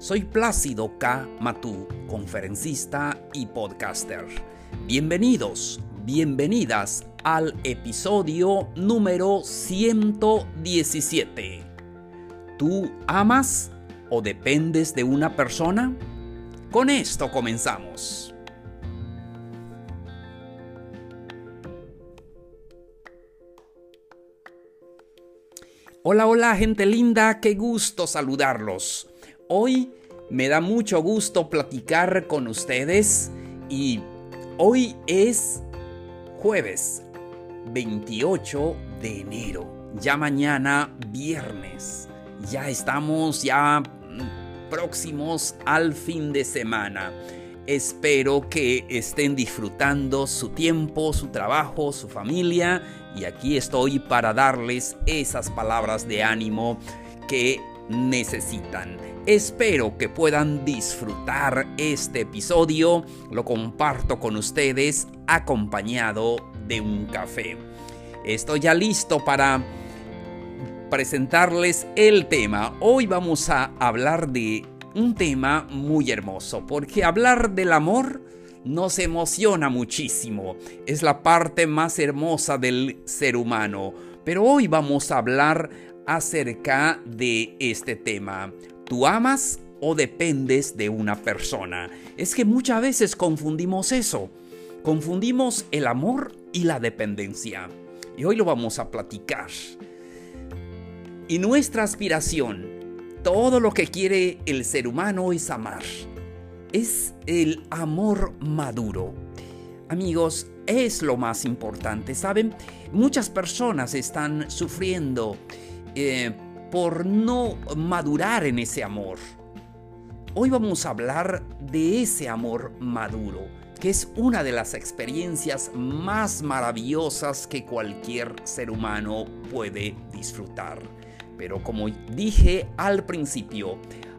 Soy Plácido K. Matú, conferencista y podcaster. Bienvenidos, bienvenidas al episodio número 117. ¿Tú amas o dependes de una persona? Con esto comenzamos. Hola, hola gente linda, qué gusto saludarlos. Hoy me da mucho gusto platicar con ustedes y hoy es jueves 28 de enero, ya mañana viernes, ya estamos ya mm, próximos al fin de semana. Espero que estén disfrutando su tiempo, su trabajo, su familia y aquí estoy para darles esas palabras de ánimo que necesitan. Espero que puedan disfrutar este episodio. Lo comparto con ustedes acompañado de un café. Estoy ya listo para presentarles el tema. Hoy vamos a hablar de un tema muy hermoso, porque hablar del amor nos emociona muchísimo. Es la parte más hermosa del ser humano. Pero hoy vamos a hablar acerca de este tema. ¿Tú amas o dependes de una persona? Es que muchas veces confundimos eso. Confundimos el amor y la dependencia. Y hoy lo vamos a platicar. Y nuestra aspiración todo lo que quiere el ser humano es amar. Es el amor maduro. Amigos, es lo más importante, ¿saben? Muchas personas están sufriendo eh, por no madurar en ese amor. Hoy vamos a hablar de ese amor maduro, que es una de las experiencias más maravillosas que cualquier ser humano puede disfrutar. Pero como dije al principio,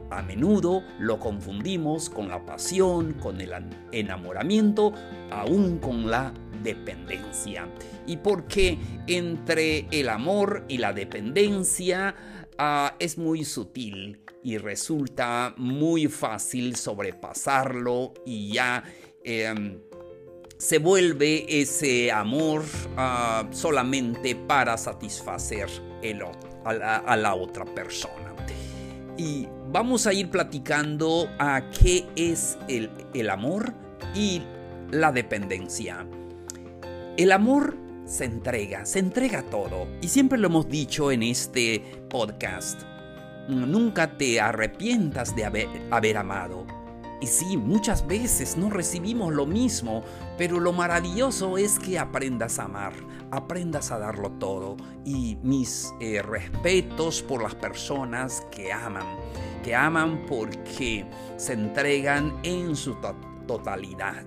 a menudo lo confundimos con la pasión, con el enamoramiento, aún con la dependencia. Y porque entre el amor y la dependencia ah, es muy sutil y resulta muy fácil sobrepasarlo y ya em, se vuelve ese amor ah, solamente para satisfacer el otro a la, otra persona. Y vamos a ir platicando a qué es el, el amor y la dependencia. El amor se entrega, se entrega todo. Y siempre lo hemos dicho en este podcast. Nunca te arrepientas de haber, amado. Y sí, muchas veces no recibimos lo mismo, pero lo maravilloso es que aprendas a amar, aprendas a darlo todo. Y mis eh, respetos por las personas que aman, que aman porque se entregan en su totalidad.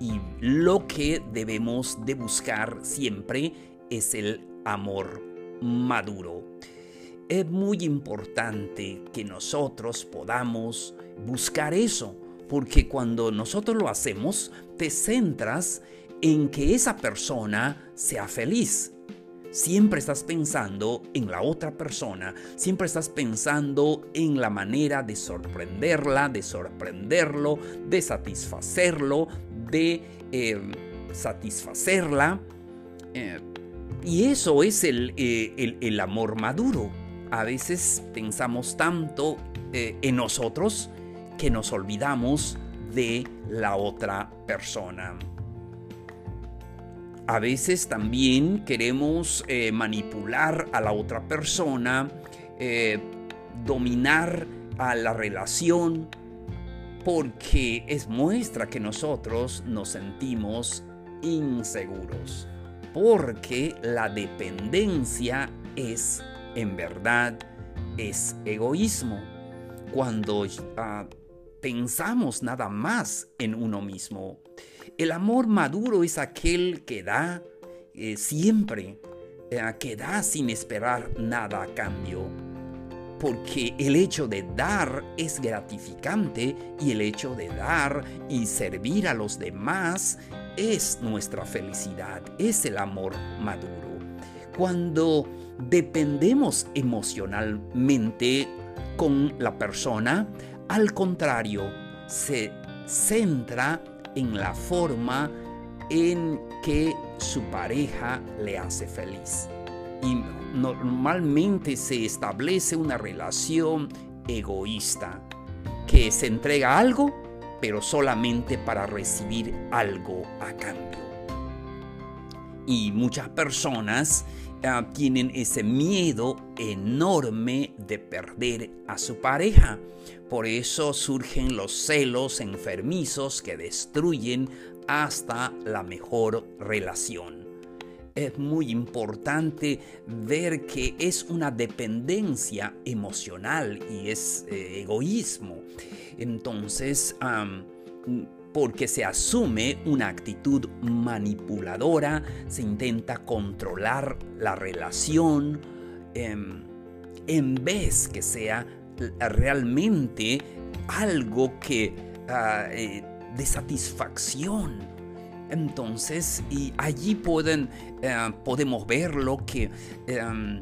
Y lo que debemos de buscar siempre es el amor maduro. Es muy importante que nosotros podamos buscar eso, porque cuando nosotros lo hacemos, te centras en que esa persona sea feliz. Siempre estás pensando en la otra persona, siempre estás pensando en la manera de sorprenderla, de sorprenderlo, de satisfacerlo, de eh, satisfacerla. Eh, y eso es el, eh, el, amor maduro. A veces pensamos tanto en nosotros que nos olvidamos de la otra persona. A veces también queremos eh, manipular a la otra persona, eh, dominar a la relación, porque es muestra que nosotros nos sentimos inseguros, porque la dependencia es, en verdad, es egoísmo. Cuando ah, pensamos nada más en uno mismo. El amor maduro es aquel que da eh, siempre, eh, que da sin esperar nada a cambio. Porque el hecho de dar es gratificante y el hecho de dar y servir a los demás es nuestra felicidad, es el amor maduro. Cuando dependemos emocionalmente con la persona, al contrario, se centra en la forma en que su pareja le hace feliz. Y normalmente se establece una relación egoísta, que se entrega algo, pero solamente para recibir algo a cambio. Y muchas personas ah, tienen ese miedo enorme de perder a su pareja. Por eso surgen los celos enfermizos que destruyen hasta la mejor relación. Es muy importante ver que es una dependencia emocional y es eh, egoísmo. Entonces, porque se asume una actitud manipuladora, se intenta controlar la relación em, en vez que sea realmente algo que ah, eh, de satisfacción. Entonces, y allí pueden, eh, podemos ver lo que em,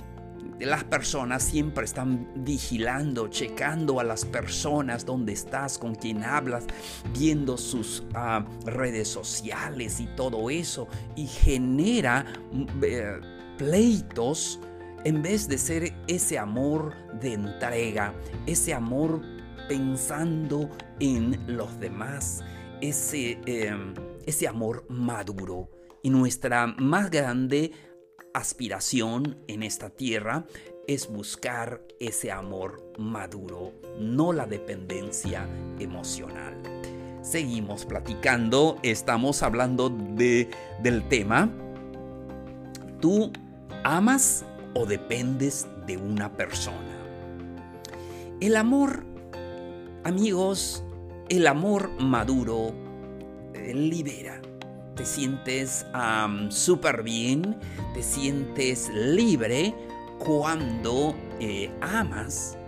las personas siempre están vigilando, checando a las personas, dónde estás, con quién hablas, viendo sus ah, redes sociales y todo eso, y genera mm, eh, pleitos en vez de ser ese amor de entrega, ese amor pensando en los demás, ese, em, ese amor maduro. Y nuestra más grande aspiración en esta tierra es buscar ese amor maduro, no la dependencia emocional. Seguimos platicando, estamos hablando de, del tema, ¿tú amas o dependes de una persona? El amor, amigos, el amor maduro libera. Te sientes súper bien, te sientes libre cuando eh, amas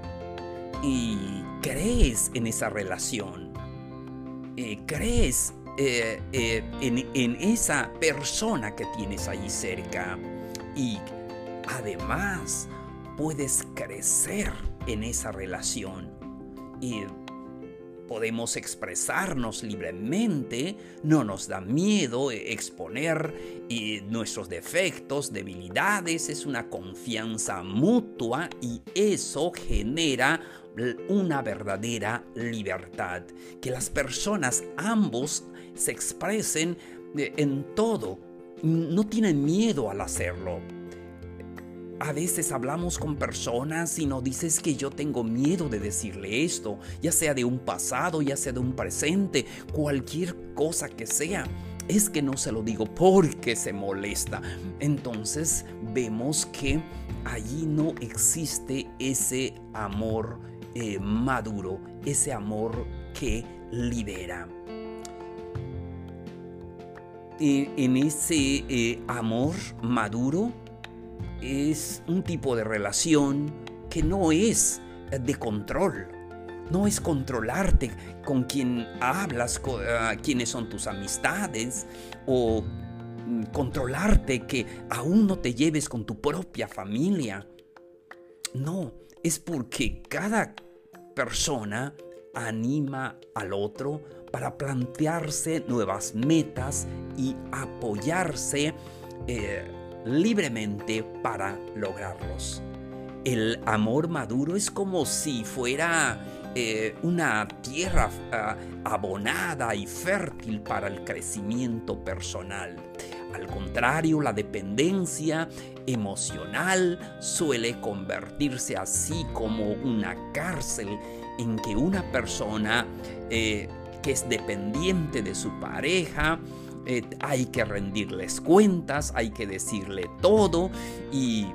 y crees en esa relación, eh, crees eh, en, en, esa persona que tienes ahí cerca. Y además puedes crecer en esa relación. Y podemos expresarnos libremente, no nos da miedo exponer nuestros defectos, debilidades, es una confianza mutua y eso genera una verdadera libertad. Que las personas ambos se expresen eh, en todo, no tienen miedo al hacerlo a veces hablamos con personas y nos dices que yo tengo miedo de decirle esto, ya sea de un pasado, ya sea de un presente, cualquier cosa que sea. Es que no se lo digo porque se molesta. Entonces vemos que allí no existe ese amor eh, maduro, ese amor que libera. en ese eh, amor maduro, es un tipo de relación que no es de control. No es controlarte con quien hablas, ah, quiénes son tus amistades o mm, controlarte que aún no te lleves con tu propia familia. No, es porque cada persona anima al otro para plantearse nuevas metas y apoyarse eh, libremente para lograrlos. El amor maduro es como si fuera eh, una tierra ah, abonada y fértil para el crecimiento personal. Al contrario, la dependencia emocional suele convertirse así como una cárcel en que una persona eh, que es dependiente de su pareja eh, hay que rendirles cuentas, hay que decirle todo y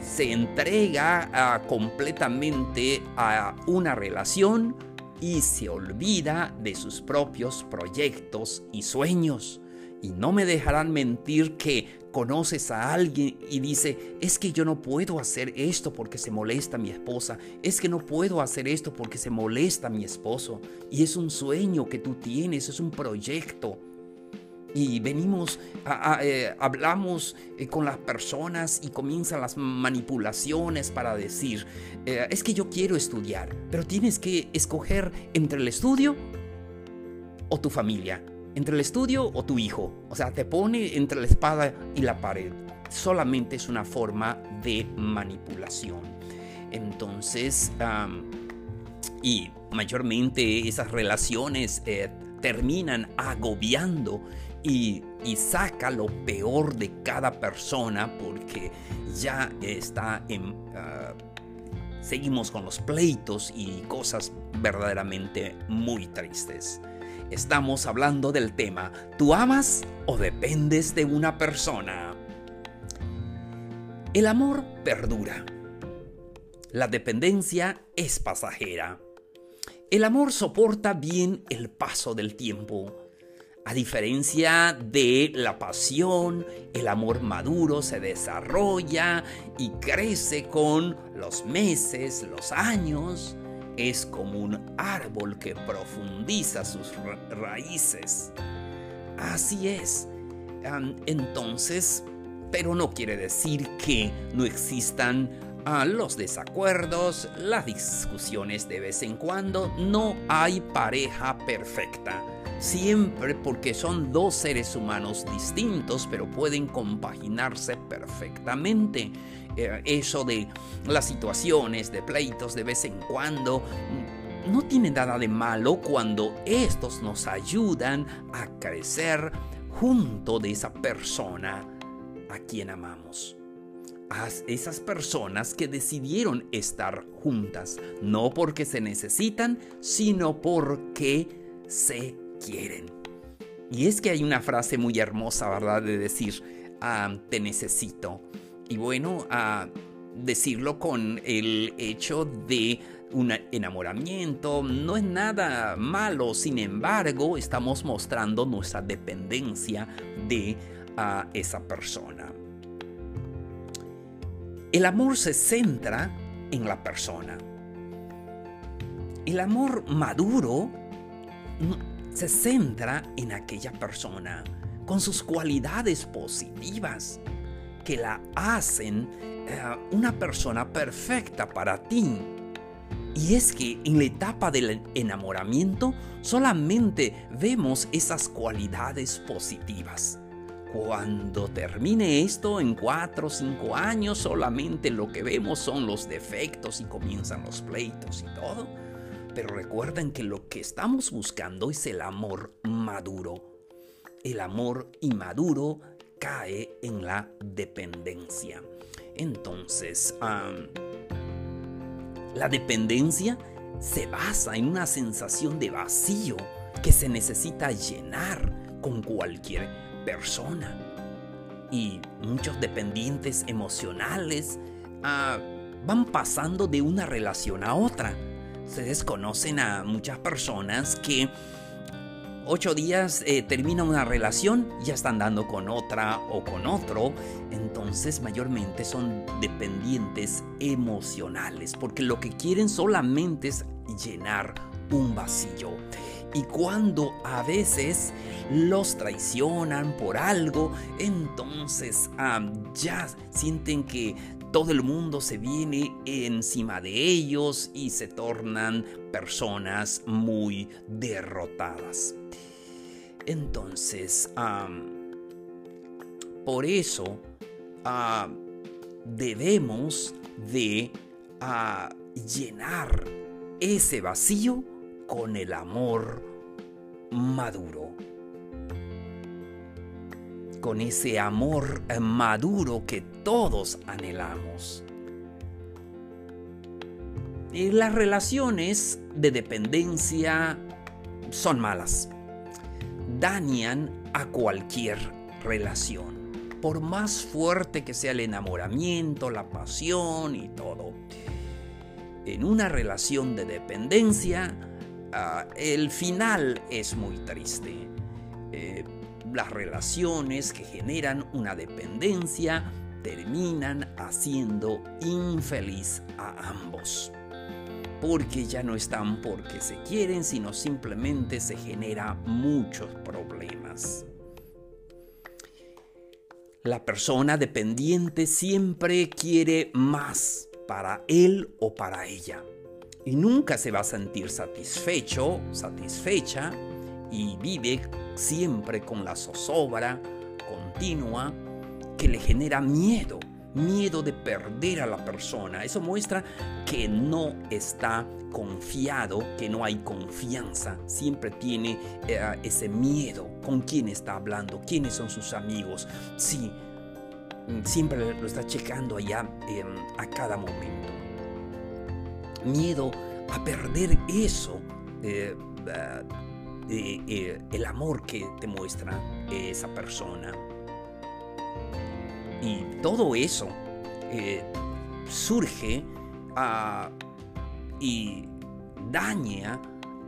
se entrega completamente a una relación y se olvida de sus propios proyectos y sueños. Y no me dejarán mentir que conoces a alguien y dice, es que yo no puedo hacer esto porque se molesta mi esposa, es que no puedo hacer esto porque se molesta mi esposo. Y es un sueño que tú tienes, es un proyecto y venimos, eh, hablamos eh, con las personas y comienzan las manipulaciones para decir, eh, es que yo quiero estudiar, pero tienes que escoger entre el estudio o tu familia, entre el estudio o tu hijo. O sea, te pone entre la espada y la pared. Solamente es una forma de manipulación. Entonces, y mayormente esas relaciones terminan agobiando y, saca lo peor de cada persona porque ya está en... Ah, seguimos con los pleitos y cosas verdaderamente muy tristes. Estamos hablando del tema, ¿tú amas o dependes de una persona? El amor perdura. La dependencia es pasajera. El amor soporta bien el paso del tiempo a diferencia de la pasión, el amor maduro se desarrolla y crece con los meses, los años. Es como un árbol que profundiza sus raíces. Así es. Entonces, pero no quiere decir que no existan ah, los desacuerdos, las discusiones de vez en cuando. No hay pareja perfecta siempre porque son dos seres humanos distintos, pero pueden compaginarse perfectamente. Eh, eso de las situaciones de pleitos de vez en cuando no tiene nada de malo cuando estos nos ayudan a crecer junto de esa persona a quien amamos. A esas personas que decidieron estar juntas, no porque se necesitan, sino porque se quieren. Y es que hay una frase muy hermosa, ¿verdad? De decir, ah, te necesito. Y bueno, a decirlo con el hecho de un enamoramiento no es nada malo, sin embargo, estamos mostrando nuestra dependencia de esa persona. El amor se centra en la persona. El amor maduro se centra en aquella persona con sus cualidades positivas que la hacen eh, una persona perfecta para ti. Y es que en la etapa del enamoramiento solamente vemos esas cualidades positivas. Cuando termine esto en 4 o 5 años solamente lo que vemos son los defectos y comienzan los pleitos y todo pero recuerden que lo que estamos buscando es el amor maduro. El amor inmaduro cae en la dependencia. Entonces, la dependencia se basa en una sensación de vacío que se necesita llenar con cualquier persona. Y muchos dependientes emocionales ah, van pasando de una relación a otra Ustedes conocen a muchas personas que ocho días eh, termina una relación, ya están dando con otra o con otro. Entonces mayormente son dependientes emocionales porque lo que quieren solamente es llenar un vacío. Y cuando a veces los traicionan por algo, entonces ya sienten que todo el mundo se viene encima de ellos y se tornan personas muy derrotadas. Entonces, por eso debemos de llenar ese vacío con el amor maduro con ese amor maduro que todos anhelamos. Y las relaciones de dependencia son malas. Dañan a cualquier relación. por más fuerte que sea el enamoramiento, la pasión y todo. En una relación de dependencia, ah, el final es muy triste. Eh, las relaciones que generan una dependencia terminan haciendo infeliz a ambos. Porque ya no están porque se quieren, sino simplemente se genera muchos problemas. La persona dependiente siempre quiere más para él o para ella. Y nunca se va a sentir satisfecho, satisfecha, y vive siempre con la zozobra continua que le genera miedo, miedo de perder a la persona. Eso muestra que no está confiado, que no hay confianza. Siempre tiene eh, ese miedo con quién está hablando, quiénes son sus amigos. Sí, siempre lo está checando allá em, a cada momento. Miedo a perder eso. Eh, eh, el amor que te muestra esa persona. Y todo eso eh, surge ah, y daña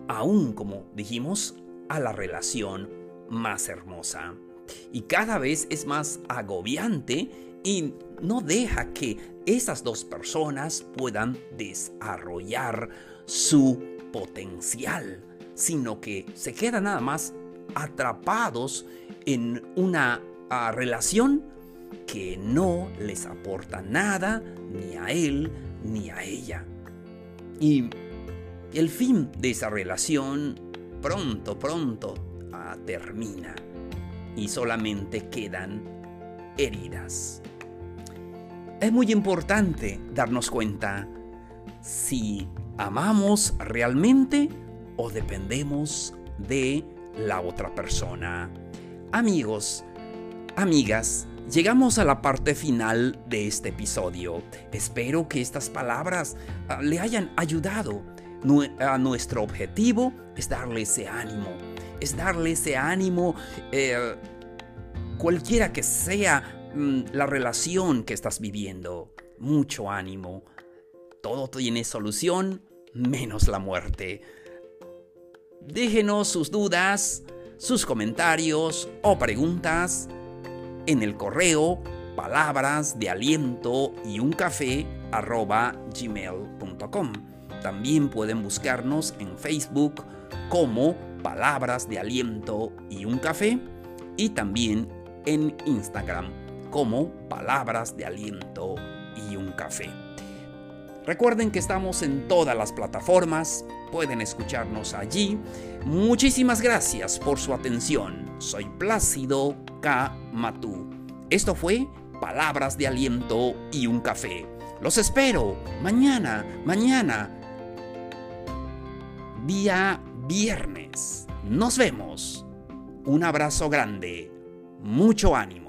aún, como dijimos, a la relación más hermosa. Y cada vez es más agobiante y no deja que esas dos personas puedan desarrollar su potencial, sino que se quedan nada más atrapados en una ah, relación que no les aporta nada ni a él ni a ella. Y el fin de esa relación pronto, pronto ah, termina y solamente quedan heridas. Es muy importante darnos cuenta si amamos realmente o dependemos de la otra persona. Amigos, amigas, Llegamos a la parte final de este episodio. Espero que estas palabras ah, le hayan ayudado. a nuestro objetivo es darle ese ánimo. Es darle ese ánimo eh, cualquiera que sea mm, la relación que estás viviendo. Mucho ánimo. Todo tiene solución menos la muerte. Déjenos sus dudas, sus comentarios o preguntas en el correo palabras de aliento y un café gmail.com. También pueden buscarnos en Facebook como palabras de aliento y un café y también en Instagram como palabras de aliento y un café. Recuerden que estamos en todas las plataformas, pueden escucharnos allí. Muchísimas gracias por su atención. Soy Plácido K. Matú. Esto fue Palabras de Aliento y un Café. Los espero mañana, mañana, día viernes. Nos vemos. Un abrazo grande. Mucho ánimo.